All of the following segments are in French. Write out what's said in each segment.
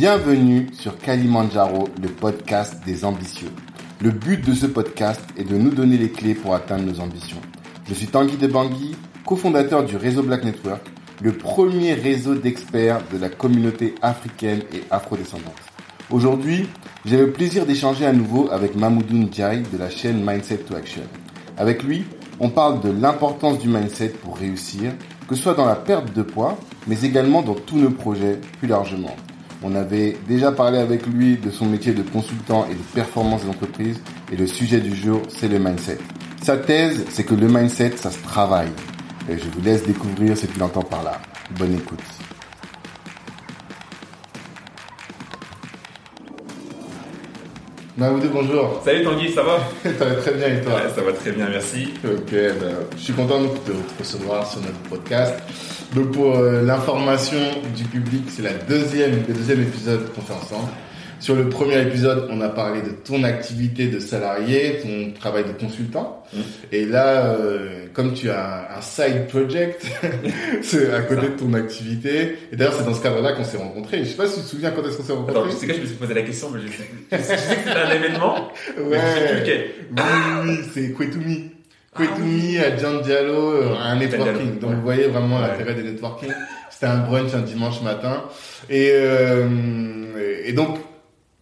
Bienvenue sur Kalimandjaro, le podcast des ambitieux. Le but de ce podcast est de nous donner les clés pour atteindre nos ambitions. Je suis Tanguy Debangui, cofondateur du réseau Black Network, le premier réseau d'experts de la communauté africaine et afrodescendante. Aujourd'hui, j'ai le plaisir d'échanger à nouveau avec Mamoudou Ndiaye de la chaîne Mindset to Action. Avec lui, on parle de l'importance du mindset pour réussir, que ce soit dans la perte de poids, mais également dans tous nos projets plus largement. On avait déjà parlé avec lui de son métier de consultant et de performance des entreprises, et le sujet du jour, c'est le mindset. Sa thèse, c'est que le mindset, ça se travaille. Et je vous laisse découvrir ce qu'il entend par là. Bonne écoute. Maoudou, bonjour. Salut Tanguy, ça va? Ça va très bien et toi? Ouais, ça va très bien, merci. Ok, ben, je suis content de te recevoir sur notre podcast. Donc pour euh, l'information du public, c'est la deuxième, le deuxième épisode qu'on fait ensemble. Sur le premier épisode, on a parlé de ton activité de salarié, ton travail de consultant. Mm. Et là, euh, comme tu as un side project, c'est à côté de ton activité. Et d'ailleurs, c'est dans ce cadre-là qu'on s'est rencontrés. Je sais pas si tu te souviens quand est-ce qu'on s'est rencontrés. Attends, je sais que je me suis posé la question, mais je sais, je sais que c'était un événement. Ouais. mais je. Oui, oui, oui, c'est Kwetumi. Kwetumi à John Diallo, euh, un networking. Donc ouais. vous voyez vraiment Ouais. l'intérêt des networking. C'était un brunch un dimanche matin. Et, euh, et donc,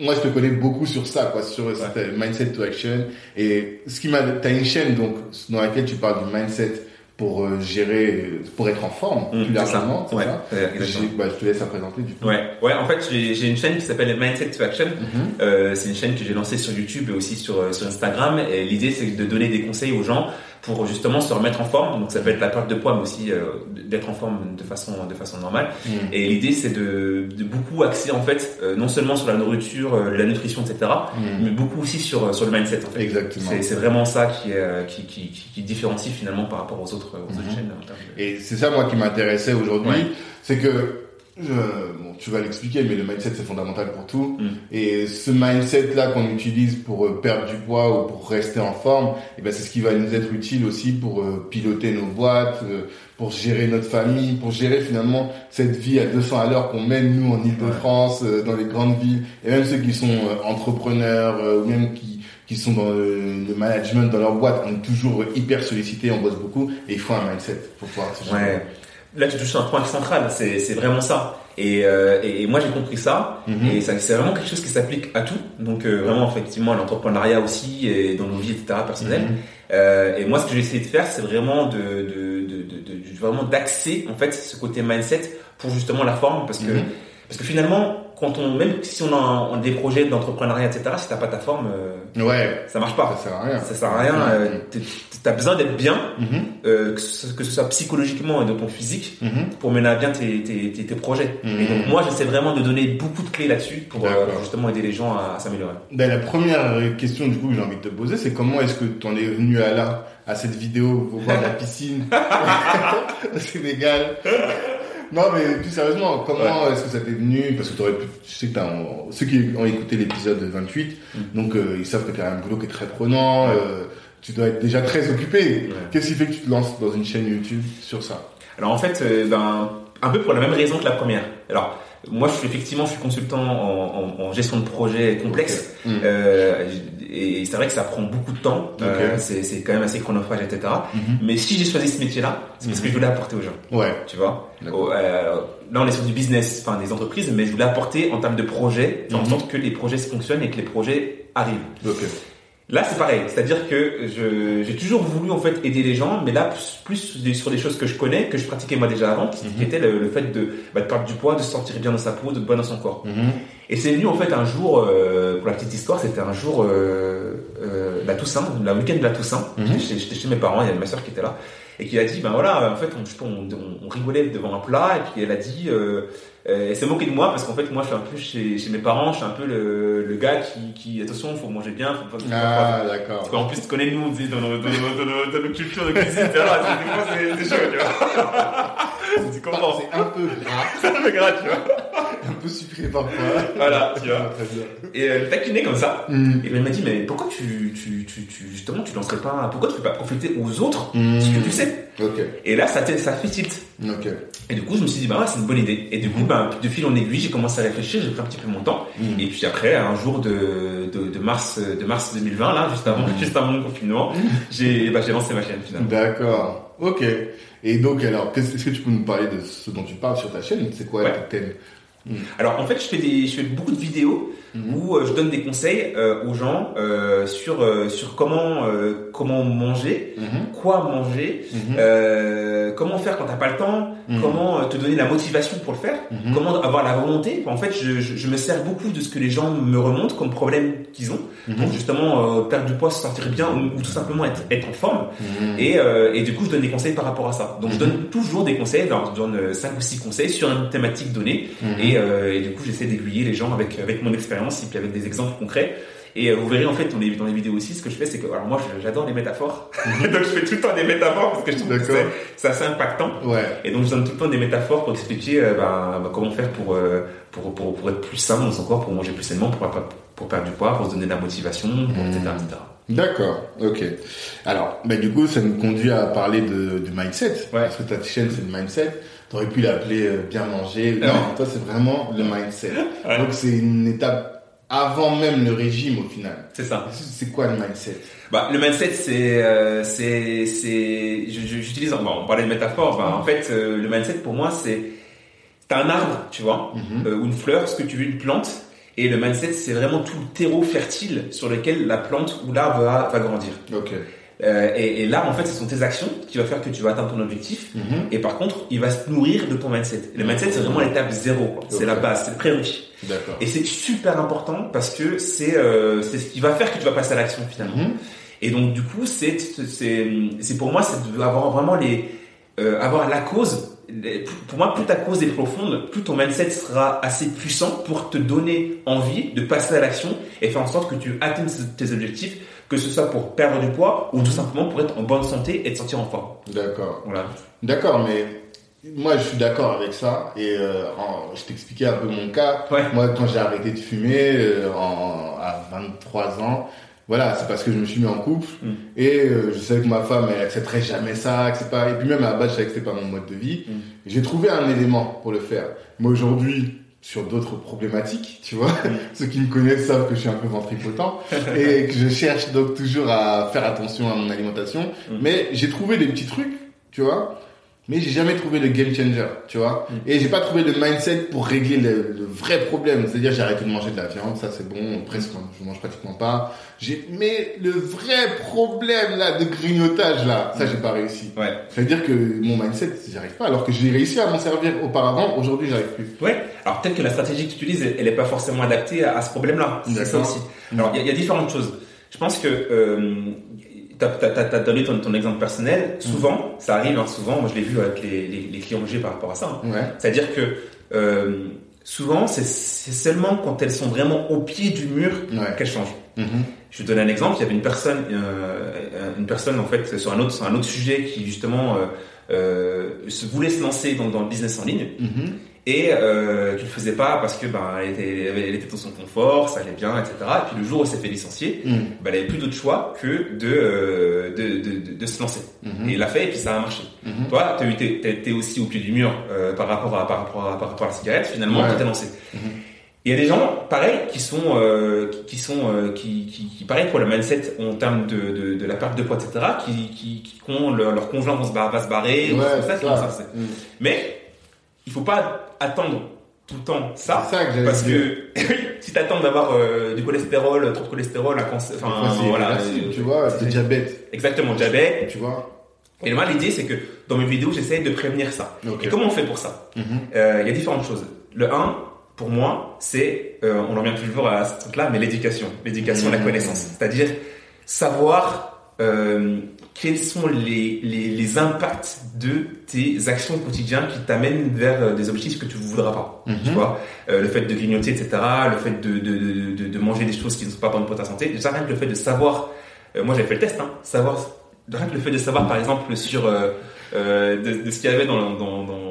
moi je te connais beaucoup sur ça, quoi, sur cette mindset to action. Et ce qui m'a, t'as une chaîne donc dans laquelle tu parles du mindset pour euh, gérer, pour être en forme Mm, plus largement, ça. c'est Ouais, ça bah, Je te laisse à présenter du coup. Ouais, ouais, en fait, j'ai une chaîne qui s'appelle Mindset to Action. Mhm. Euh, c'est une chaîne que j'ai lancée sur YouTube et aussi sur, euh, sur Instagram. Et l'idée, c'est de donner des conseils aux gens pour justement se remettre en forme. Donc, ça peut être la perte de poids, mais aussi euh, d'être en forme de façon, de façon normale. Mm. Et l'idée, c'est de, de beaucoup axer, en fait, euh, non seulement sur la nourriture, euh, la nutrition, etc., Mm. mais beaucoup aussi sur, sur le mindset, en fait. Exactement. C'est c'est vraiment ça qui, est, euh, qui, qui, qui, qui différencie finalement par rapport aux autres, aux autres Mhm. chaînes. de- Et c'est ça, moi, qui m'intéressait aujourd'hui. Ouais. C'est que, euh, bon, tu vas l'expliquer, mais le mindset, c'est fondamental pour tout. Mm. Et ce mindset-là qu'on utilise pour euh, perdre du poids ou pour rester en forme, et ben, c'est ce qui va nous être utile aussi pour euh, piloter nos boîtes, euh, pour gérer notre famille, pour gérer finalement cette vie à 200 à l'heure qu'on mène, nous, en Ile-de-France, euh, dans les grandes villes. Et même ceux qui sont entrepreneurs, ou même qui qui sont dans le, management, dans leur boîte, on est toujours hyper sollicités, on bosse beaucoup, et il faut un mindset pour pouvoir se gérer. Ouais. Là, tu touches un point central, c'est vraiment ça. Et, euh, et, et moi, j'ai compris ça. Mhm. Et ça- c'est vraiment quelque chose qui s'applique à tout. Donc, euh, vraiment, effectivement, à l'entrepreneuriat aussi, et dans nos vies, etc., personnelles. Mhm. Euh, et moi, ce que j'ai essayé de faire, c'est vraiment de, de, de, de, de- de- vraiment d'axer, en fait, ce côté mindset pour justement la forme. Parce que, Mhm. parce que finalement, quand on, même si on a un- des projets d'entrepreneuriat, etc., si t'as pas ta forme, euh, Ouais, ça marche pas. ça sert à rien. Ça sert à rien. Euh, t'es- t'as besoin d'être bien, Mhm. euh, que, ce, que ce soit psychologiquement et dans ton physique, Mhm. pour mener à bien tes, tes, tes, tes projets. Et donc moi, j'essaie vraiment de donner beaucoup de clés là-dessus pour, euh, justement aider les gens à, à s'améliorer. Ben, la première question du coup que j'ai envie de te poser, c'est comment est-ce que tu en es venu à là, à cette vidéo, au voir de la piscine au Sénégal? Non mais plus sérieusement, comment est-ce que ça t'est venu? Parce que t'aurais pu, je sais que t'as, ceux qui ont écouté l'épisode 28, Mhm. donc euh, ils savent que tu as un boulot qui est très prenant, euh, tu dois être déjà très occupé. Ouais. Qu'est-ce qui fait que tu te lances dans une chaîne YouTube sur ça? Alors en fait, euh, ben, un peu pour la même raison que la première. Alors moi, je suis effectivement, je suis consultant en, en, en gestion de projet complexe. Ok. Mhm. Euh, et c'est vrai que ça prend beaucoup de temps. Euh, Ok. c'est quand même assez chronophage, etc. Mhm. Mais si j'ai choisi ce métier-là, c'est parce que je voulais apporter aux gens. Ouais. Tu vois? Oh, euh, Là, on est sur du business, enfin des entreprises, mais je voulais apporter en termes de projets, faire en sorte que les projets fonctionnent et que les projets arrivent. Là, c'est pareil, c'est-à-dire que j'ai toujours voulu en fait aider les gens, mais là plus, sur des choses que je connais, que je pratiquais moi déjà avant, qui, Mhm. était le, le fait de, bah, de perdre du poids, de se sentir bien dans sa peau, de bien dans son corps. Mhm. Et c'est venu en fait un jour, euh, pour la petite histoire, c'était un jour euh, euh, la Toussaint, la week-end de la Toussaint. Mhm. J'étais chez- J'étais chez mes parents, il y avait ma soeur qui était là, et qui a dit, ben voilà, en fait, on- on rigolait devant un plat, et puis elle a dit, euh, euh, elle s'est moquée de moi parce qu'en fait, moi, je suis un peu chez, chez mes parents, je suis un peu le, le gars qui, qui, attention, faut manger bien, faut pas. Ah parce d'accord. qu'en plus, tu connais nous, tu sais, dans nos, dans nos, dans nos, dans nos cultures de cuisine, etc. C'est- c'est c'est chaud, tu vois. Tu comprends. C'est un peu gras. C'est un peu grave, tu vois. Peu sucré parfois. voilà, tu vois. Et euh, le taquiner comme ça. Mm. Et ben, il m'a dit, mais pourquoi tu, tu, tu, tu justement, tu lancerais pas, pourquoi tu peux pas profiter aux autres Mm. ce que tu sais Et là, ça, ça fait tilt. Et du coup, je me suis dit, bah ouais, c'est une bonne idée. Et du coup, bah, de fil en aiguille, j'ai commencé à réfléchir, j'ai pris un petit peu mon temps. Mm. Et puis après, un jour de, de, de mars, de mars 2020, là, juste avant, juste avant le confinement, j'ai, bah, j'ai lancé ma chaîne finalement. D'accord, ok. Et donc, alors, qu'est-ce est-ce que tu peux nous parler de ce dont tu parles sur ta chaîne? C'est quoi Ouais. tes thèmes Alors en fait, je fais des, je fais beaucoup de vidéos Mhm. où euh, je donne des conseils euh, aux gens euh, sur sur comment comment manger, Mhm. quoi manger, Mhm. euh, comment faire quand t'as pas le temps, comment te donner la motivation pour le faire, comment avoir la volonté. En fait, je, je, je me sers beaucoup de ce que les gens me remontent comme problème qu'ils ont pour justement perdre du poids, se sentir bien ou, ou tout simplement être, être en forme. Et, et du coup, je donne des conseils par rapport à ça. Donc, je donne toujours des conseils, alors, je donne 5 ou 6 conseils sur une thématique donnée. Et, euh, et du coup, j'essaie d'aiguiller les gens avec, avec mon expérience et puis avec des exemples concrets. Et euh, vous verrez en fait dans les, dans les vidéos aussi, ce que je fais, c'est que alors moi j'adore les métaphores, donc je fais tout le temps des métaphores parce que je trouve que Mhm. C'est c'est assez impactant. Ouais. Et donc je donne tout le temps des métaphores pour expliquer euh, bah, bah, comment faire pour, euh, pour, pour, pour être plus sain dans son corps, pour manger plus sainement, pour, pour, pour perdre du poids, pour se donner de la motivation, pour, etc., Mhm. etc. D'accord, ok. Alors, bah, du coup, ça nous conduit à parler de, de mindset. Ouais. Parce que ta chaîne, c'est le mindset. T'aurais pu l'appeler euh, bien manger. Ouais. Non, toi, c'est vraiment le mindset. Ouais. Donc, c'est une étape avant même le régime, au final. C'est ça. C'est quoi le mindset? Bah, le mindset, c'est, euh, c'est, c'est, j'utilise, bon, on parlait de métaphore, bah, en fait, euh, le mindset pour moi, c'est, c'est un arbre, tu vois, Mhm. euh, ou une fleur, ce que tu veux, une plante, et le mindset, c'est vraiment tout le terreau fertile sur lequel la plante ou l'arbre va, va grandir. Ok. Euh, et, et l'arbre, en fait, ce sont tes actions qui va faire que tu vas atteindre ton objectif. Mhm. Et par contre, il va se nourrir de ton mindset. Le mindset, c'est vraiment l'étape zéro. C'est la base, c'est le prérequis. Et c'est super important parce que c'est euh, c'est ce qui va faire que tu vas passer à l'action finalement. Mhm. Et donc du coup, c'est c'est c'est pour moi, c'est d'avoir vraiment les euh, avoir la cause. Les- Pour moi, plus ta cause est profonde, plus ton mindset sera assez puissant pour te donner envie de passer à l'action et faire en sorte que tu atteignes tes objectifs, que ce soit pour perdre du poids ou tout simplement pour être en bonne santé et te sentir en forme. D'accord. Voilà. D'accord, mais moi, je suis d'accord avec ça. Et euh, en- je t'expliquais un peu mon cas. Ouais. Moi, quand j'ai arrêté de fumer euh, en, à 23 ans, voilà, c'est parce que je me suis mis en couple Mm. et euh, je savais que ma femme, elle accepterait jamais ça, que pas. Et puis même à la base, je savais que pas mon mode de vie. Mm. J'ai trouvé un élément pour le faire. Mais aujourd'hui, sur d'autres problématiques, tu vois, ceux qui me connaissent savent que je suis un peu ventripotent et que je cherche donc toujours à faire attention à mon alimentation. Mm. Mais j'ai trouvé des petits trucs, tu vois. Mais j'ai jamais trouvé le game changer, tu vois. Mm. Et j'ai pas trouvé le mindset pour régler le, le vrai problème. C'est-à-dire, j'ai arrêté de manger de la viande, ça c'est bon, presque, je mange pratiquement pas. J'ai, mais le vrai problème, là, de grignotage, là, ça j'ai pas réussi. Ouais. C'est-à-dire que mon mindset, j'y arrive pas. Alors que j'ai réussi à m'en servir auparavant, aujourd'hui j'arrive plus. Ouais. Alors peut-être que la stratégie que tu utilises, elle n'est pas forcément adaptée à, à ce problème-là. C'est ça aussi. Alors il y, y a différentes choses. Je pense que euh, tu as, donné ton, ton exemple personnel. Souvent, ça arrive hein, souvent. Moi, je l'ai vu avec les, les, les clients que j'ai par rapport à ça. hein. Ouais. C'est-à-dire que euh, souvent, c'est c'est seulement quand elles sont vraiment au pied du mur Ouais. qu'elles changent. Mhm. Je vais te donner un exemple. Il y avait une personne, euh, une personne en fait sur un autre, sur un autre sujet qui justement euh, euh, se voulait se lancer dans, dans le business en ligne Mhm. Et euh, qui le faisait pas parce que ben elle était, elle était dans son confort, ça allait bien, etc. Et puis le jour où elle s'est fait licencier, Mhm. ben, elle avait plus d'autre choix que de, euh, de, de, de, se lancer. Mhm. Et il l'a fait et puis ça a marché. Mhm. Toi, t'as t'es- t'es aussi au pied du mur euh, par rapport à par rapport à, par rapport à la cigarette. Finalement, Ouais. tu t'es lancé. Mhm. Il y a des gens, pareil, qui sont, euh, qui, qui sont, euh, qui, qui, qui, pareil pour le mindset en termes de, de, de la perte de poids, etc., qui, qui, qui ont leur, leur conjoint va se, bar- va se barrer, ou Ouais, c'est ça, ça. lancer. Mhm. Mais il faut pas attendre tout le temps ça, ça que parce que si t'attends d'avoir euh, du cholestérol, trop de cholestérol, un cancer, enfin voilà, euh, tu vois, c'est diabète, exactement diabète. tu vois. Et moi l'idée c'est que dans mes vidéos j'essaie de prévenir ça. Et comment on fait pour ça? Mhm. Euh, Il y a différentes choses. Le 1, pour moi, c'est, euh, on en revient toujours à ce truc-là, mais l'éducation, l'éducation, la Mmh. connaissance, c'est-à-dire savoir euh, quels sont les, les, les impacts de tes actions au quotidien qui t'amènent vers euh, des objectifs que tu ne voudras pas. Mhm. Tu vois, Euh, le fait de grignoter, etc., le fait de, de, de, manger des choses qui ne sont pas bonnes pour ta santé. Déjà, rien que le fait de savoir, euh, moi j'avais fait le test, hein, savoir, rien que le fait de savoir par exemple sur de, de ce qu'il y avait dans, dans, dans,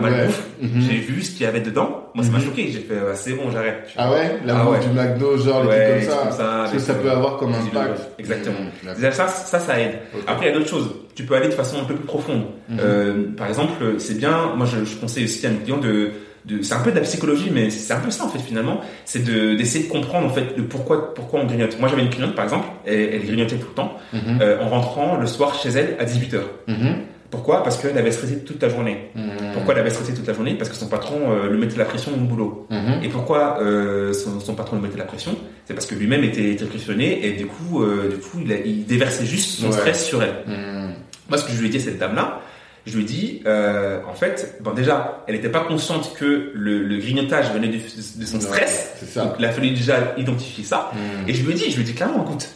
la malbouffe, Mhm. j'ai vu ce qu'il y avait dedans. Moi, ça m'a Mhm. choqué. J'ai fait, euh, c'est bon, j'arrête. Ah ouais? La Ah ouais. du McDo, genre les Ouais, trucs comme ça. ça, Ce que ça peut euh, avoir comme impact. Exactement. Mhm. Déjà, ça, ça, ça aide. Après, il y a d'autres choses. Tu peux aller de façon un peu plus profonde. Euh, par exemple, c'est bien. Moi, je, je conseille aussi à mes clients de, de c'est un peu de la psychologie, mais c'est un peu ça en fait finalement. C'est de d'essayer de comprendre en fait le pourquoi pourquoi on grignote. Moi, j'avais une cliente par exemple, elle, elle grignotait tout le temps euh, en rentrant le soir chez elle à 18 h Mhm. Pourquoi? Parce qu'elle avait stressé toute la journée. Mhm. Pourquoi elle avait stressé toute la journée? Parce que son patron euh, lui mettait la pression au boulot. Mhm. Et pourquoi euh, son, son patron lui mettait la pression? C'est parce que lui-même était, était pressionné et du coup, euh, du coup, il, a- il déversait juste son Ouais. stress sur elle. Mhm. Moi, ce que je lui ai dit à cette dame-là, je lui ai dit, euh, en fait, bon déjà, elle n'était pas consciente que le, le grignotage venait de, de son stress. Donc, il a fallu déjà identifier ça. Et je lui ai dit, je lui ai dit clairement, écoute,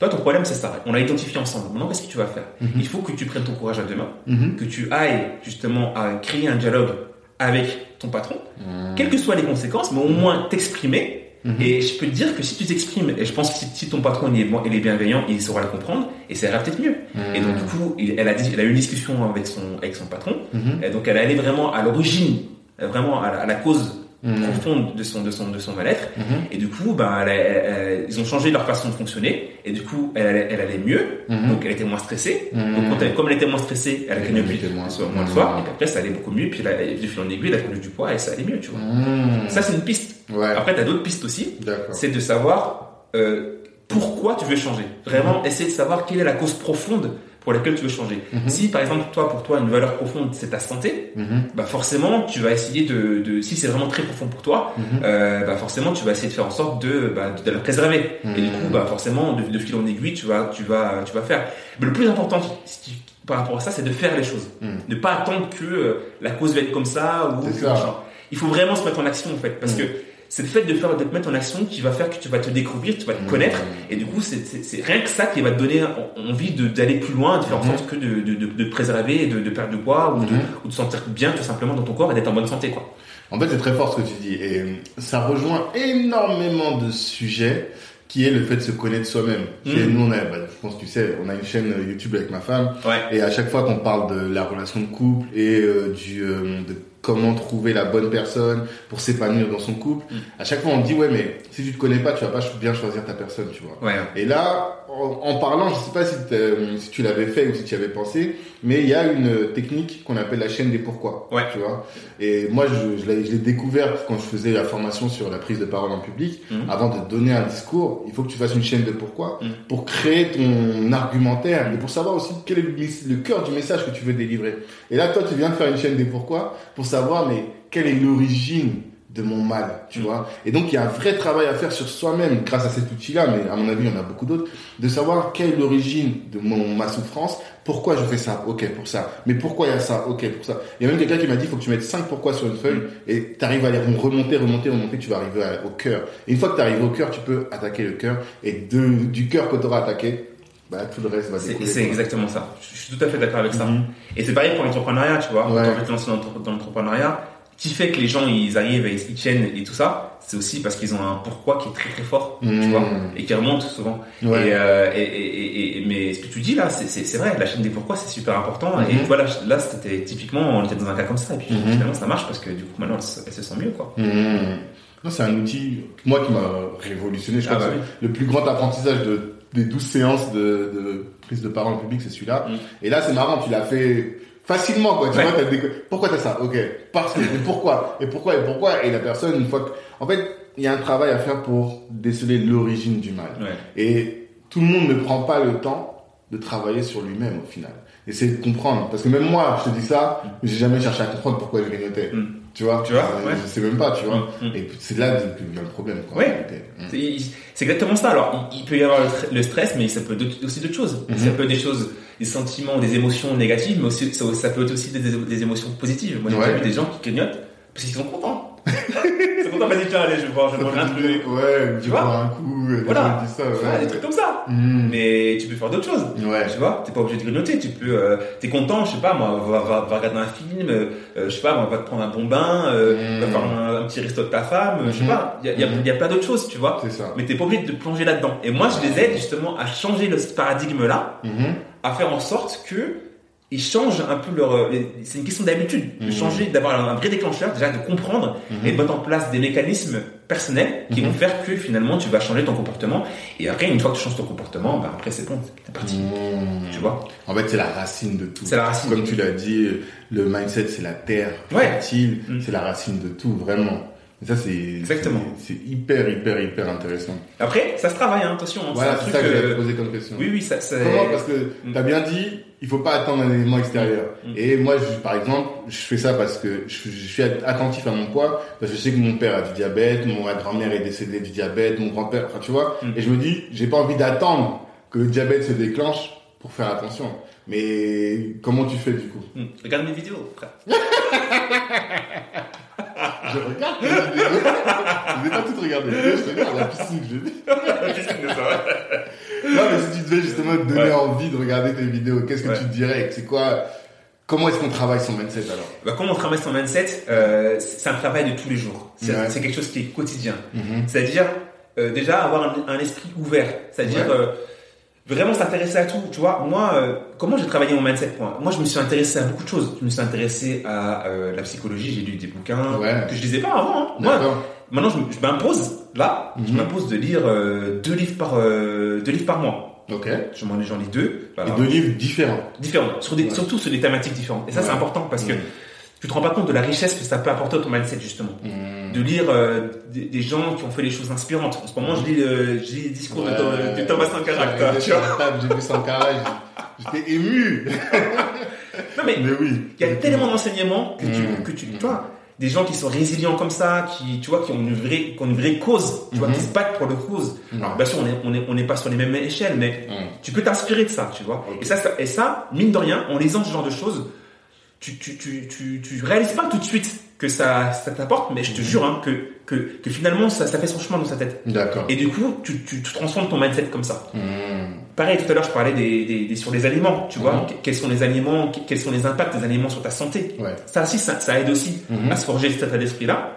toi, ton problème, c'est ça. On a identifié ensemble. Maintenant, qu'est-ce que tu vas faire Mhm. Il faut que tu prennes ton courage à deux mains, Mhm. que tu ailles justement à créer un dialogue avec ton patron, Mhm. quelles que soient les conséquences, mais au moins t'exprimer. Et je peux te dire que si tu t'exprimes, et je pense que si, si ton patron il est, bon, il est bienveillant, il saura le comprendre, et ça ira peut-être mieux. Et donc du coup, il- elle a, dit, elle a eu une discussion avec son, avec son patron, et donc elle est allée vraiment à l'origine, vraiment à la, à la cause Mhm. profonde de son, de son, de son mal-être. Mhm. Et du coup, ben, elle, elle- elle- ils ont changé leur façon de fonctionner, et du coup, elle, allait- elle allait mieux, Mhm. donc elle était moins stressée. Mhm. Donc quand comme elle était moins stressée, elle grignoté plus moins. le soir, moins le soir, et puis après ça allait beaucoup mieux, puis elle a, de fil en aiguille, elle a perdu du poids, et ça allait mieux, tu vois. Ça, c'est une piste. Ouais. Après, tu as d'autres pistes aussi c'est de savoir euh, pourquoi tu veux changer. Vraiment, essayer de savoir quelle est la cause profonde pour laquelle tu veux changer. Mhm. Si par exemple, toi, pour toi, une valeur profonde, c'est ta santé, Mhm. bah forcément, tu vas essayer de, de si c'est vraiment très profond pour toi, Mhm. euh, bah forcément, tu vas essayer de faire en sorte de, bah, de la préserver. Et du coup, bah forcément, de, de fil en aiguille, tu vas, tu vas, tu vas faire. Mais le plus important par rapport à ça, c'est de faire les choses. Ne pas attendre que euh, la cause va être comme ça ou que ça. Il faut vraiment se mettre en action en fait, parce que c'est le fait de faire de te mettre en action qui va faire que tu vas te découvrir, tu vas te connaître, et du coup c'est- rien que ça qui va te donner en- envie d'aller plus loin, de faire en Mhm. sorte que de, de, de, préserver, de, de perdre du poids ou, de, Mhm. ou de sentir bien tout simplement dans ton corps et d'être en bonne santé quoi. En fait, c'est très fort ce que tu dis. Et euh, ça rejoint énormément de sujets qui est le fait de se connaître soi-même. Mhm. Nous, on a, bah, je pense que tu sais, on a une chaîne euh, YouTube avec ma femme. Ouais. Et à chaque fois qu'on parle de la relation de couple et euh, du, euh, de comment trouver la bonne personne pour s'épanouir dans son couple, Mhm. à chaque fois on dit, ouais, mais si tu te connais pas, tu vas pas bien choisir ta personne, tu vois. Ouais. Et là, en, parlant, je sais pas si, tu l'avais fait ou si tu y avais pensé, mais il y a une technique qu'on appelle la chaîne des pourquoi. Ouais. Tu vois. Et moi, je, je l'ai découverte quand je faisais la formation sur la prise de parole en public. Mhm. Avant de donner un discours, il faut que tu fasses une chaîne de pourquoi Mhm. pour créer ton argumentaire et pour savoir aussi quel est le, le cœur du message que tu veux délivrer. Et là, toi, tu viens de faire une chaîne des pourquoi pour savoir, mais quelle est l'origine de mon mal, tu Mhm. vois. Et donc, il y a un vrai travail à faire sur soi-même grâce à cet outil-là, mais à mon avis, il y en a beaucoup d'autres, de savoir quelle est l'origine de mon, ma souffrance, pourquoi je fais ça, ok, pour ça, mais pourquoi il y a ça, ok, pour ça. Il y a même quelqu'un qui m'a dit, il faut que tu mettes 5 pourquoi sur une feuille, et tu arrives à les remonter, remonter, remonter, tu vas arriver à- au cœur. Et une fois que tu arrives au cœur, tu peux attaquer le cœur, et de, du cœur que tu auras attaqué, bah, tout le reste va découler. c'est exactement ça. Je je suis tout à fait d'accord avec ça. Mhm. Et c'est pareil pour l'entrepreneuriat, tu vois. Ouais. Quand tu te lances dans l'entrepreneuriat, qui fait que les gens ils arrivent et ils tiennent et tout ça, c'est aussi parce qu'ils ont un pourquoi qui est très très fort, tu Mhm. vois, et qui remonte souvent. Ouais. Et, euh, et, et, et- et- mais ce que tu dis là, c'est- vrai, la chaîne des pourquoi c'est super important. Et Mhm. voilà, là c'était typiquement, on était dans un cas comme ça, et puis Mhm. finalement ça marche parce que du coup maintenant elle, se- elle se sent mieux, quoi. Mmh. C'est un outil, moi, qui m'a révolutionné. Je crois Ah bah que oui. c'est le plus grand apprentissage de, des 12 séances de, de prise de parole en public, c'est celui-là. Et là, c'est marrant, tu l'as fait facilement, quoi. Tu Ouais. vois, t'as déco- pourquoi t'as ça? Ok. Parce que, et pourquoi? Et pourquoi? Et pourquoi? Et la personne, une fois que, en fait, il y a un travail à faire pour déceler l'origine du mal. Ouais. Et tout le monde ne prend pas le temps de travailler sur lui-même, au final. Essayer de comprendre. Parce que même moi, je te dis ça, mais j'ai jamais cherché à comprendre pourquoi je grignotais. Mm. Tu vois? Tu vois, Euh, ouais. Je sais même pas, tu vois? Mm, mm. Et c'est là que vient le problème, quoi. Mm. C'est exactement ça. Alors, il, peut y avoir le, tr- le stress, mais ça peut être aussi d'autres choses. Mhm. Ça peut être des choses, des sentiments, des émotions négatives, mais aussi, ça, ça peut être aussi des, des- émotions positives. Moi, j'ai Ouais. déjà vu des gens qui clignotent parce qu'ils sont contents. ils sont contents, vas-y, tiens, allez, je vais voir, je vais manger un truc. Ouais, Tu vois un coup, Voilà. ça, ouais. des trucs comme ça. Mm. Mais tu peux faire d'autres choses. Ouais. Tu vois, t'es pas obligé de grignoter, tu peux, euh, t'es content, je sais pas, moi, va, va, va regarder un film, euh, je sais pas, moi, va te prendre un bon bain, euh, va faire un, un petit resto de ta femme, je sais Mhm. pas, il y a, y a- y a plein d'autres choses, tu vois. C'est ça. Mais t'es pas obligé de te plonger là-dedans. Et moi, je les aide justement à changer le- ce paradigme-là. À faire en sorte que ils changent un peu leur. C'est une question d'habitude, de Mhm. changer, d'avoir un vrai déclencheur, déjà de comprendre Mhm. et de mettre en place des mécanismes personnels qui Mhm. vont faire que finalement tu vas changer ton comportement. Et après, une fois que tu changes ton comportement, bah après c'est bon, c'est parti. Tu vois? En fait, c'est la racine de tout. C'est la racine. Comme tu l'as dit, le mindset, c'est la terre fertile, c'est la racine de tout, vraiment. Et ça, c'est Exactement. c'est hyper, hyper, hyper intéressant. Après, ça se travaille, hein, attention. hein, Voilà, c'est ça que te poser comme question. Oui, oui, ça. ça- Comment Parce que Mm. t'as bien dit, il faut pas attendre un élément extérieur. Mm. Et moi, je- par exemple, je fais ça parce que je, je suis attentif à mon poids, parce que je sais que mon père a du diabète, mon ma grand-mère est décédée du diabète, mon grand-père, enfin tu vois. Mm. Et je me dis, j'ai pas envie d'attendre que le diabète se déclenche pour faire attention. Mais comment tu fais du coup? Regarde mes vidéos, frère. Je regarde. Je n'ai pas tout regardé. Je te regarde la piscine, je l'ai dit. Non, mais si tu devais justement te donner Ouais. envie de regarder tes vidéos, qu'est-ce que Ouais. tu dirais? C'est quoi Comment est-ce qu'on travaille son mindset alors? Bah, comment on travaille son mindset euh, C'est un travail de tous les jours. C'est Ouais. quelque chose qui est quotidien. Mhm. C'est-à-dire, euh, déjà, avoir un, un esprit ouvert. C'est-à-dire, euh, vraiment s'intéresser à tout. Tu vois, moi, euh, comment j'ai travaillé mon mindset moi, moi, je me suis intéressé à beaucoup de choses. Je me suis intéressé à euh, la psychologie. J'ai lu des bouquins Ouais. que je lisais pas avant. hein. Moi, maintenant, je, m'impose, là, je Mhm. m'impose de lire euh, deux, livres par, deux livres par mois. Ok. Je m'en j'en lis deux. Et deux livres différents. différents, sur des, Ouais. surtout sur des thématiques différentes. Et ça, c'est important parce que Mhm. Tu te rends pas compte de la richesse que ça peut apporter à ton mindset, justement. Mhm. De lire euh, des, des gens qui ont fait des choses inspirantes. En ce moment, je lis, le, je lis les discours de, Thomas- de Thomas Sankara. J'ai tu vu Sankara, j'étais ému. Non, mais Mais oui. il y a tellement d'enseignements que tu, Mhm. que tu, toi, des gens qui sont résilients comme ça, qui, tu vois, qui ont une vraie, qui ont une vraie cause, tu vois, qui se battent pour leur cause. Alors, bien sûr, on est, on est, on n'est pas sur les mêmes échelles, mais tu peux t'inspirer de ça, tu vois. Et ça, ça- et ça, mine de rien, en lisant ce genre de choses, tu, tu, tu, tu, tu réalises pas tout de suite que ça, ça t'apporte, mais je te jure, hein, que, que, que finalement, ça, ça fait son chemin dans sa tête. D'accord. Et du coup, tu, tu, tu transformes ton mindset comme ça. Mhm. Pareil, tout à l'heure, je parlais des, des, des- sur les aliments, tu vois. Mhm. Que- Quels sont les aliments, que- quels sont les impacts des aliments sur ta santé? Ouais. Ça aussi, ça, ça aide aussi Mhm. à se forger cet état d'esprit-là.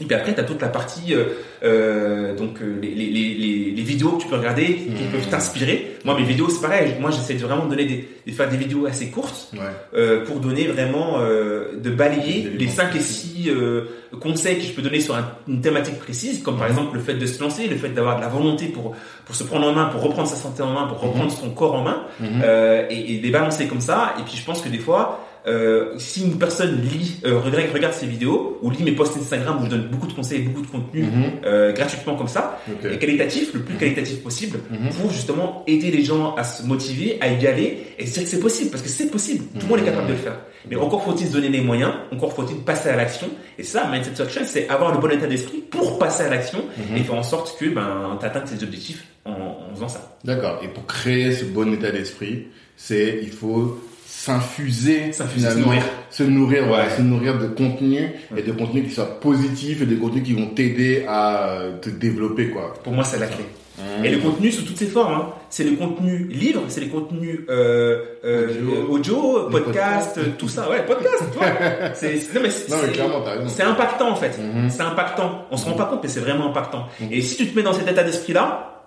Et puis après, tu as toute la partie, euh, euh, donc euh, les, les, les, les, vidéos que tu peux regarder, qui Mhm. peuvent t'inspirer. Moi, mes vidéos, c'est pareil. Moi, j'essaie de vraiment donner des, de faire des vidéos assez courtes Ouais. euh, pour donner vraiment, euh, de balayer les éléments 5 et précis. 6 euh, conseils que je peux donner sur un- une thématique précise, comme par Mhm. exemple le fait de se lancer, le fait d'avoir de la volonté pour, pour se prendre en main, pour reprendre sa santé en main, pour reprendre son corps en main, euh, et, et les balancer comme ça. Et puis je pense que des fois, euh, si une personne lit, euh, regarde, regarde ces vidéos ou lit mes posts Instagram où je donne beaucoup de conseils, beaucoup de contenu Mhm. euh, gratuitement comme ça, et qualitatif, le plus qualitatif possible, Mhm. pour justement aider les gens à se motiver, à y aller et se dire que c'est possible, parce que c'est possible. Tout le monde est capable de le faire. Mais encore faut-il se donner les moyens, encore faut-il passer à l'action. Et ça, Mindset Action, c'est avoir le bon état d'esprit pour passer à l'action Mhm. et faire en sorte que ben, tu atteignes tes objectifs en, en faisant ça. D'accord. Et pour créer ce bon état d'esprit, c'est il faut s'infuser, se nourrir. se nourrir, Ouais. se nourrir de contenu et de contenu qui soit positif et de contenu qui vont t'aider à euh, te développer quoi. Pour moi, c'est la clé. Mmh. Et le contenu sous toutes ses formes, hein. c'est le contenu livre, c'est les contenus euh, euh, Audio. podcast, podcasts. tout ça, ouais, podcast, tu vois. C'est, non, mais c'est, impactant en fait. Mhm. C'est impactant. On se rend pas compte, mais c'est vraiment impactant. Mhm. Et si tu te mets dans cet état d'esprit-là,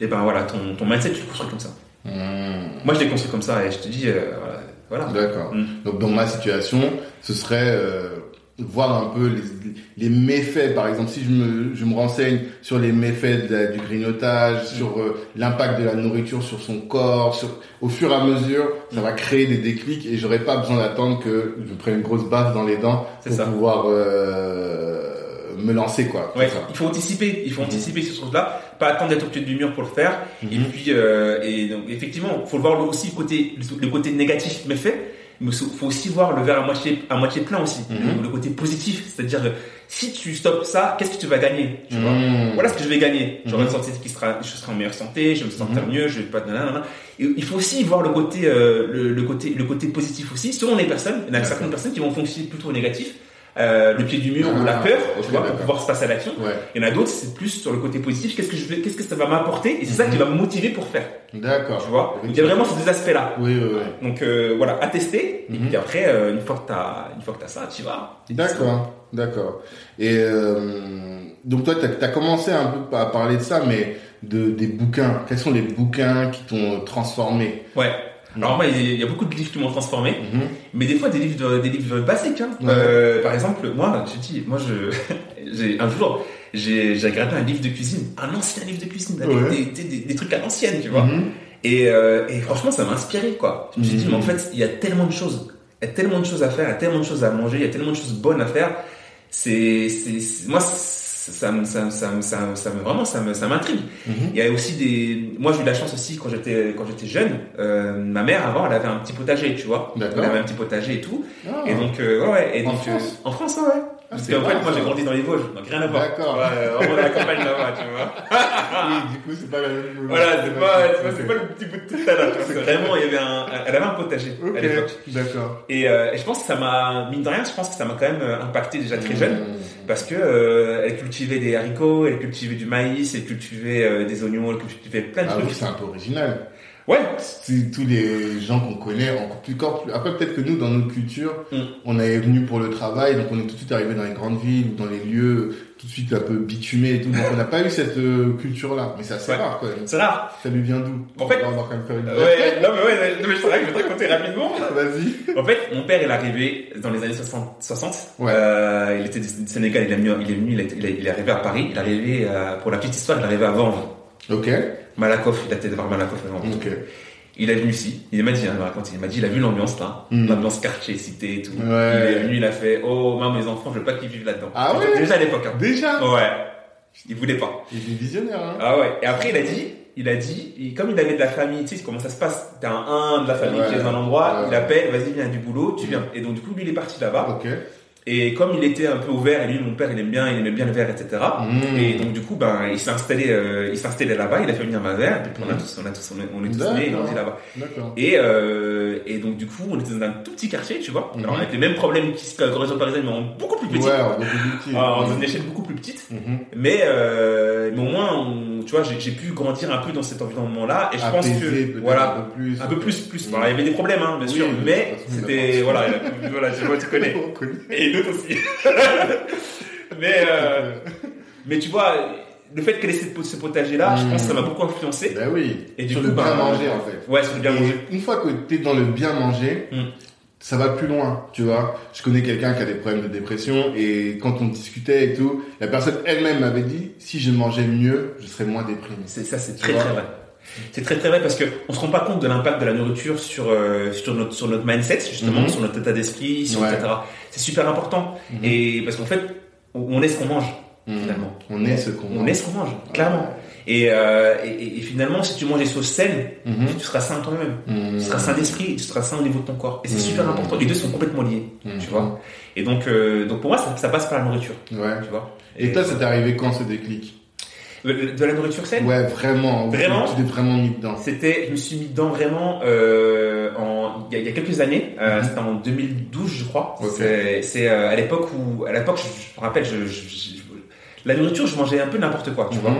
et ben voilà, ton, ton mindset, tu le construis comme ça. Mmh. Moi, je l'ai construit comme ça et je te dis, euh, voilà. D'accord. Mm. Donc dans ma situation, ce serait euh, voir un peu les, les méfaits. Par exemple, si je me, je me renseigne sur les méfaits de du grignotage, Mm. sur euh, l'impact de la nourriture sur son corps, sur, au fur et à mesure, ça va créer des déclics et j'aurais pas besoin d'attendre que je prenne une grosse baffe dans les dents pour ça. pouvoir euh, me lancer quoi. Ouais, il faut anticiper, il faut Mhm. anticiper sur ce truc-là, pas attendre d'être au pied du mur pour le faire. Et Mhm. puis, euh, et donc effectivement, faut le voir aussi le côté, le côté négatif mais il faut aussi voir le verre à moitié, à moitié plein aussi, Mhm. le, côté positif, c'est-à-dire euh, si tu stoppes ça, qu'est-ce que tu vas gagner, tu vois. Voilà ce que je vais gagner. J'aurai une santé qui sera, je serai en meilleure santé, je vais me sentir mieux, je vais pas. nanana. Et il faut aussi voir le côté, euh, le, le côté, le côté positif aussi. Selon les personnes, il y en a certaines personnes qui vont fonctionner plutôt au négatif, euh, le pied du mur ou la Ah, peur, tu vois, pour pouvoir se passer à l'action. Ouais. Il y en a d'autres, c'est plus sur le côté positif. Qu'est-ce que je vais, qu'est-ce que ça va m'apporter Et c'est ça qui va me motiver pour faire. D'accord. Tu vois Donc, Il y a vraiment ces deux aspects-là. Oui, oui, oui. Donc euh, voilà, à tester. Et Mhm. puis après, euh, une fois que t'as, une fois que t'as ça, tu vas. D'accord, d'accord. Et euh, donc toi, tu as, commencé un peu à parler de ça, mais de, des bouquins. Quels sont les bouquins qui t'ont transformé? Ouais. Alors moi, il y a beaucoup de livres qui m'ont transformé, Mhm. mais des fois des livres, des livres basiques. Hein. Ouais. Euh, par exemple, moi, je dis, moi, je, j'ai un jour, j'ai, regardé un livre de cuisine, un ancien livre de cuisine avec Ouais. des, des, des, des trucs à l'ancienne, tu vois. Mhm. Et, euh, et franchement, ça m'a inspiré, quoi. Je me suis dit, Mhm. mais en fait, il y a tellement de choses. Il y a tellement de choses à faire, il y a tellement de choses à manger, il y a tellement de choses bonnes à faire. C'est, c'est- moi, ça, me- ça, ça, ça, me- ça me, vraiment, ça me, ça m'intrigue. Mhm. Il y a aussi des, moi, j'ai eu la chance aussi quand j'étais, quand j'étais jeune, euh, ma mère, avant, elle avait un petit potager, tu vois. Elle avait un petit potager et tout. Ah. Et donc, euh, ouais. Et En donc, France euh, en France, ouais, Parce c'est qu'en fait, moi, j'ai grandi dans les Vosges, donc rien à voir. D'accord. Ouais, vraiment dans la campagne là-bas, tu vois. Oui, du coup, c'est pas la même chose. Voilà, c'est pas, c'est pas, le petit bout de tout à l'heure. Vraiment, il y avait un, elle avait un potager Ok, à l'époque. d'accord. Et, euh, et je pense que ça m'a, mine de rien, je pense que ça m'a quand même euh, impacté déjà très jeune. Mhm. Parce que euh, elle cultivait des haricots, elle cultivait du maïs, elle cultivait euh, des oignons, elle cultivait plein de Ah oui, trucs. c'est un peu original. Ouais, C'est tous les gens qu'on connaît, encore plus, encore plus. Après, peut-être que nous, dans notre culture, Mm. on est venu pour le travail, donc on est tout de suite arrivé dans les grandes villes, ou dans les lieux tout de suite un peu bitumés et tout. Donc on n'a pas eu cette euh, culture-là. Mais c'est assez Ouais. rare quand même. c'est rare. Ça lui vient d'où? En fait- on va quand même faire une. Euh, Ouais, non mais ouais, non, mais je te je vais te raconter rapidement. Vas-y. En fait, mon père, il est arrivé dans les années 60. 60. Ouais. Euh, il était du Sénégal, il est venu, il est venu, il est, il est- il est arrivé à Paris. Il est arrivé, euh, pour la petite histoire, il est arrivé à Vanves. Ok. Malakoff, il a été voir Malakoff avant. Ok. Il est venu ici, il m'a dit, hein, il m'a raconté, il m'a dit, il a vu l'ambiance là, Mm. l'ambiance quartier, cité et tout. Ouais. Il est venu, il a fait, oh, moi, mes enfants, je veux pas qu'ils vivent là-dedans. Ah ouais? Déjà à l'époque, hein. Déjà? Ouais. Il voulait pas. Il est visionnaire, hein Ah ouais. Et après, il a dit, il a dit, comme il avait de la famille, tu sais comment ça se passe. T'as un, un de la famille Ouais. qui est dans un endroit, Ouais. il appelle, vas-y, viens du boulot, tu viens. Et donc, du coup, lui, il est parti là-bas. Ok. Et comme il était un peu ouvert, et lui, mon père, il aime bien, il aimait bien le verre, etc. Mm. Et donc, du coup, ben, il s'est installé, euh, il s'est installé là-bas, il a fait venir ma mère, et puis on a tous, on a tous, on est, on est tous nés et grandis là-bas. Et, euh, et donc, du coup, on était dans un tout petit quartier, tu vois. Alors, avec les mêmes problèmes qui que la région parisienne, mais en beaucoup plus petit. Ouais, va plus petit. Dans une échelle beaucoup plus petite. Mhm. Mais, euh, mais au moins, on- tu vois, j'ai pu grandir un peu dans cet environnement-là. Et je pense que, voilà, un peu plus. un peu plus, plus. Mm. Alors, il y avait des problèmes, hein, bien Oui, sûr, mais c'était, voilà, voilà, tu connais. Et aussi. mais, euh, mais tu vois, le fait qu'elle ait cette- ce potager-là, je pense que ça m'a beaucoup influencé. Ben oui. Et du Sur coup, le bien bah, manger, en fait. Ouais, sur le bien Et manger. Une fois que tu es dans le bien manger, Mm. ça va plus loin, tu vois. Je connais quelqu'un qui a des problèmes de dépression et quand on discutait et tout, la personne elle-même m'avait dit si je mangeais mieux, je serais moins déprimé. C'est ça, c'est très vois. très vrai. C'est très très vrai parce que on se rend pas compte de l'impact de la nourriture sur euh, sur notre sur notre mindset justement, Mhm. sur notre état d'esprit, sur Ouais. etc. C'est super important Mhm. et parce qu'en fait on on est ce qu'on mange Mm. finalement. On est ce qu'on On mange. est ce qu'on mange clairement. Et, euh, et, et- et finalement si tu manges des choses saines, Mhm. tu seras sain toi-même. Tu seras sain d'esprit, tu seras sain au niveau de ton corps. Et c'est Mhm. super important. Les deux sont complètement liés, Mhm. tu vois. Et donc euh, donc pour moi ça, ça passe par la nourriture, Ouais. tu vois. Et toi, ça t'est arrivé quand ce déclic? De, la nourriture saine? Ouais, vraiment. Vraiment? Tu t'es vraiment mis dedans. C'était, je me suis mis dedans vraiment euh, en, il y, a, il y a quelques années. Euh, Mhm. C'était en 2012, je crois. C'est, c'est euh, à l'époque où, à l'époque, je, je me rappelle, je, je- je- la nourriture, je mangeais un peu n'importe quoi, tu Mhm. vois.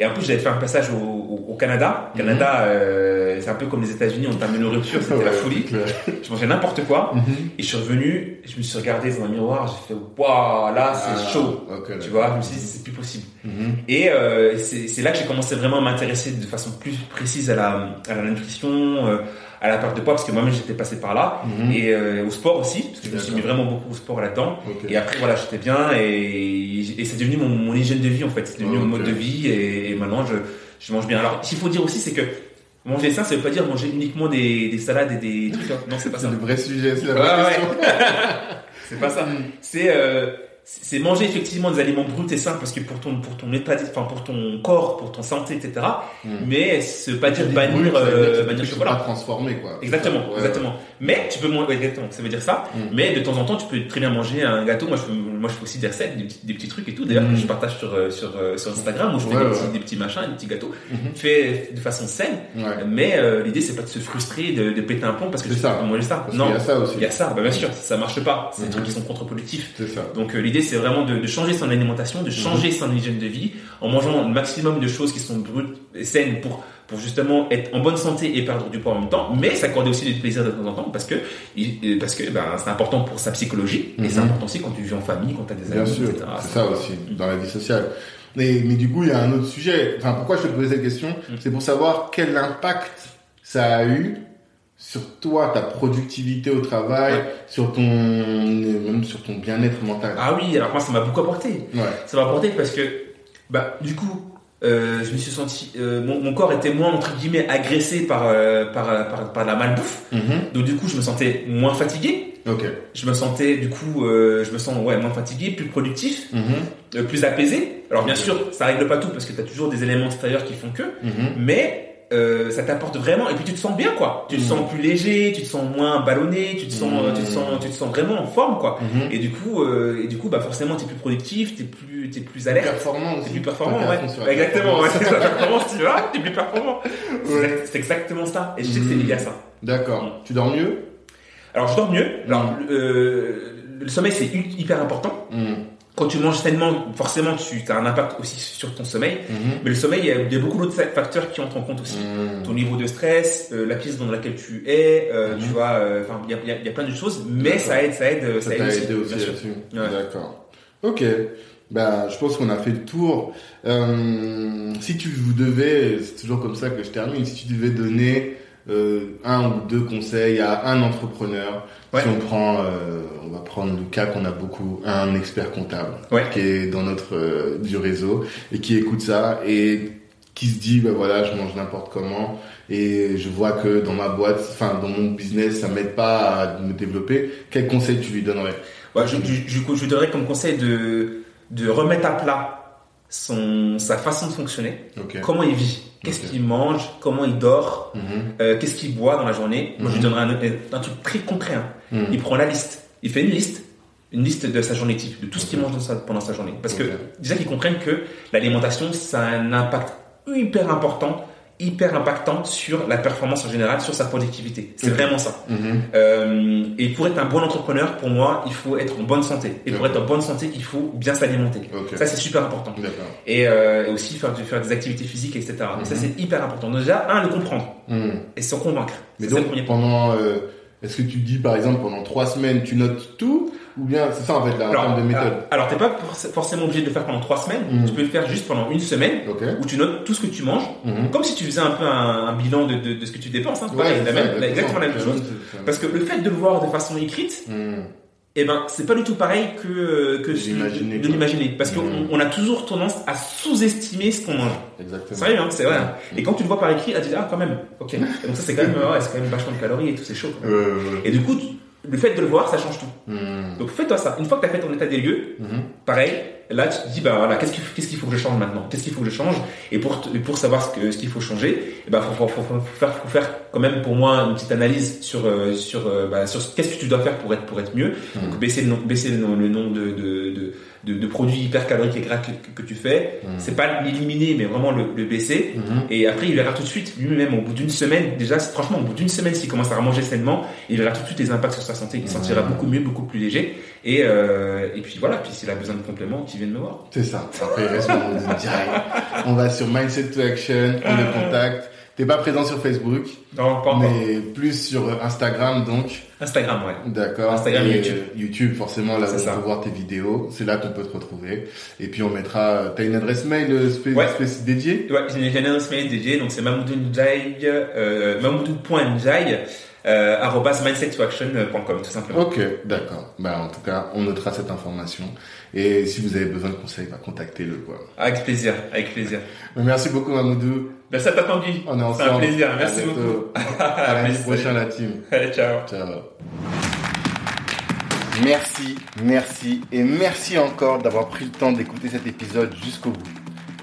Et en plus, j'avais fait un passage au, au- au Canada. Mhm. Canada, euh, c'est un peu comme les États-Unis en termes de nourriture, c'était la Ouais, folie. c'est clair. Je mangeais n'importe quoi. Mhm. Et je suis revenu, je me suis regardé dans un miroir, j'ai fait, waouh, là, c'est Ah, chaud. Tu vois, je me suis dit, c'est plus possible. Mhm. Et euh, c'est là que j'ai commencé vraiment à m'intéresser de façon plus précise à la, à la nutrition, euh, à la perte de poids, parce que moi-même j'étais passé par là, et euh, au sport aussi, parce que je me suis mis vraiment beaucoup au sport là-dedans. Et après voilà, j'étais bien, et, et c'est devenu mon, mon hygiène de vie en fait, c'est devenu mon mode de vie, et, et maintenant je, je mange bien. Alors, ce qu'il faut dire aussi, c'est que manger sain, ça veut pas dire manger uniquement des, des salades et des trucs. hein. Non, c'est pas C'est ça. le vrai sujet, c'est la vraie question. C'est pas ça. C'est euh, c'est manger effectivement des aliments bruts et sains parce que pour ton pour ton état, enfin pour ton corps, pour ton santé, etc. Mm. Mais ce pas dire bannir ça euh, bannir pas transformer, quoi. Exactement, Ouais, exactement. Mais tu peux manger, exactement, ça veut dire ça. Mm. Mais de temps en temps, tu peux très bien manger un gâteau. Moi, je fais, moi, je fais aussi des recettes, des petits, des petits trucs et tout. D'ailleurs, Mm. je partage sur, euh, sur, euh, sur Instagram où je fais Ouais, des, petits, des petits machins, des petits gâteaux, Mhm. fait de façon saine. Mais euh, l'idée, c'est pas de se frustrer, de, de péter un plomb parce que C'est tu ça. peux manger ça. Parce non, qu'il y a ça aussi. il y a ça. Bah, bien sûr, ça marche pas. C'est des trucs qui sont contre-productifs. Ça. Donc euh, l'idée c'est vraiment de, de changer son alimentation, de changer son hygiène de vie en mangeant le maximum de choses qui sont brutes et saines pour pour justement être en bonne santé et perdre du poids en même temps, mais s'accorder aussi du plaisir de temps en temps parce que il- parce que ben, c'est important pour sa psychologie et c'est Mhm. important aussi quand tu vis en famille, quand tu as des Bien amis, sûr, etc. c'est ça aussi, dans la vie sociale. Mais, mais du coup, il y a un autre sujet. Enfin, pourquoi je te posais cette question? Mm. C'est pour savoir quel impact ça a eu sur toi, ta productivité au travail, Ouais. sur ton même sur ton bien-être mental. Ah oui, alors moi ça m'a beaucoup apporté. Ouais. Ça m'a apporté parce que, bah, du coup, euh, je me suis senti, euh, mon, mon corps était moins entre guillemets agressé par euh, par, par la malbouffe. Mhm. Donc du coup, je me sentais moins fatigué. Ok. Je me sentais du coup, je me sens ouais moins fatigué, plus productif, Mhm. euh, plus apaisé. Alors bien sûr, ça règle pas tout parce que tu as toujours des éléments extérieurs qui font que, Mhm. mais euh, ça t'apporte vraiment et puis tu te sens bien quoi. Tu te Mhm. sens plus léger, tu te sens moins ballonné, tu te sens, Mhm. tu te sens, tu te sens vraiment en forme quoi. Mhm. Et du coup, euh, et du coup, bah forcément, t'es plus productif, t'es plus, t'es plus alerte. Performant aussi. T'es plus performant, ouais. la Exactement, ouais. C'est performance, tu vois, t'es plus performant. C'est Ouais. exact- C'est exactement ça. Et je sais que c'est Mhm. lié à ça. D'accord. Tu dors mieux? Alors, je dors mieux. Alors, Mhm. euh, le sommeil, c'est hy- hyper important. Quand tu manges sainement, forcément, tu as un impact aussi sur ton sommeil. Mhm. Mais le sommeil, il y a, beaucoup d'autres facteurs qui entrent en compte aussi. Mhm. Ton niveau de stress, euh, la pièce dans laquelle tu es, euh, Mhm. tu vois, euh, enfin, il y a, y y plein de choses, mais ça aide, ça aide, Ça ça aide aussi, aidé aussi là-dessus. Ouais. D'accord. Ok. Bah, je pense qu'on a fait le tour. Si tu devais, c'est toujours comme ça que je termine, si tu devais donner un ou deux conseils à un entrepreneur, Ouais. si on prend, euh, on va prendre le cas qu'on a beaucoup, un expert comptable Ouais. qui est dans notre euh, du réseau et qui écoute ça et qui se dit bah voilà je mange n'importe comment et je vois que dans ma boîte enfin dans mon business ça m'aide pas à me développer quel conseil tu lui donnerais? Ouais, je, je, je, je donnerais comme conseil de, de remettre à plat son, sa façon de fonctionner. Comment il vit Qu'est-ce qu'il mange Comment il dort Mhm. euh, Qu'est-ce qu'il boit dans la journée Moi, je lui Mhm. donnerais un, un truc très concret. hein. Mhm. Il prend la liste. Il fait une liste. Une liste de sa journée type, de tout ce qu'il mange dans sa- pendant sa journée. Parce que déjà qu'ils comprennent que l'alimentation, ça a un impact hyper important, hyper impactant sur la performance en général, sur sa productivité. C'est Ok. vraiment ça. Mhm. Euh, et pour être un bon entrepreneur, pour moi, il faut être en bonne santé. Et pour être en bonne santé, il faut bien s'alimenter. Ça, c'est super important. Et, euh, et aussi faire, faire des activités physiques, etc. Donc ça, Mhm. c'est hyper important. Donc, déjà, un, le comprendre Mhm. et s'en convaincre. mais le premier pendant euh, est-ce que tu dis par exemple pendant trois semaines tu notes tout ou bien c'est ça en fait là en Alors, termes de méthode alors, t'es pas forc- forcément obligé de le faire pendant trois semaines. Mhm. Tu peux le faire juste pendant une semaine où tu notes tout ce que tu manges. Mhm. Comme si tu faisais un peu un, un bilan de, de, de ce que tu dépenses. Hein. Ouais, Pareil, c'est la ça, même- la- exactement la même chose. Parce que le fait de le voir de façon écrite, Mhm. eh ben, c'est pas du tout pareil que, que De l'imaginer. Parce qu'on Mhm. on a toujours tendance à sous-estimer ce qu'on mange. exactement Sérieux, hein, c'est vrai. hein. Et quand tu le vois par écrit, ah, tu dis, ah, quand même, ok. Donc ça, c'est quand même, ouais, c'est quand même vachement de calories et tout, c'est chaud. quand même. Et du coup, tu- le fait de le voir, ça change tout. Mhm. Donc fais-toi ça. Une fois que tu as fait ton état des lieux, Mhm. pareil, là tu te dis, bah voilà, qu'est-ce qu'il qu'est-ce qu'il faut que je change maintenant? Qu'est-ce qu'il faut que je change? Et pour, pour savoir ce que- ce qu'il faut changer, eh ben, faut, faut, faut, faut faire, faut faire quand même pour moi une petite analyse sur, euh, sur, euh, bah, sur ce- qu'est-ce que tu dois faire pour être, pour être mieux. Mhm. Donc baisser le, baisser le, nom- le nombre de, de, de, de, de produits hypercaloriques et gras que, que tu fais. Mhm. C'est pas l'éliminer, mais vraiment le, le baisser. Mhm. Et après, il verra tout de suite, lui-même, au bout d'une semaine, déjà, franchement, au bout d'une semaine, s'il commence à manger sainement, il verra tout de suite les impacts sur sa santé. Il se sentira beaucoup mieux, beaucoup plus léger. Et, euh, et puis voilà, puis s'il a besoin de compléments, qu'il vienne me voir. C'est ça. Après, il reste mon direct. On va sur Mindset to Action, on le contacte. T'es pas présent sur Facebook, Non, pas encore. mais plus sur Instagram, donc. Instagram, ouais. D'accord. Instagram et YouTube. euh, YouTube, forcément, là où on ça. peut voir tes vidéos. C'est là qu'on peut te retrouver. Et puis, on mettra, t'as une adresse mail euh, spé- Ouais. spé- dédiée? Ouais, j'ai une adresse mail dédiée, donc c'est mamoudou Njai, euh, mamoudou.njai, euh, arrobas mindset2action.com, tout simplement. Ok, d'accord. Bah, en tout cas, on notera cette information. Et si vous avez besoin de conseils, bah, contactez-le, quoi. Avec plaisir, avec plaisir. Mais merci beaucoup, Mamoudou. Merci à toi, Tanguy. On est ensemble. C'est un plaisir, merci beaucoup. À lundi Merci. prochain, la team. Allez, ciao. Ciao. Merci, merci et merci encore d'avoir pris le temps d'écouter cet épisode jusqu'au bout.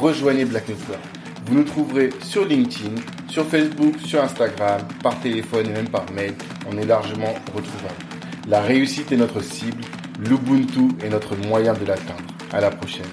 rejoignez Black Network. Vous nous trouverez sur LinkedIn, sur Facebook, sur Instagram, par téléphone et même par mail. On est largement retrouvable. La réussite est notre cible, l'Ubuntu est notre moyen de l'atteindre. À la prochaine.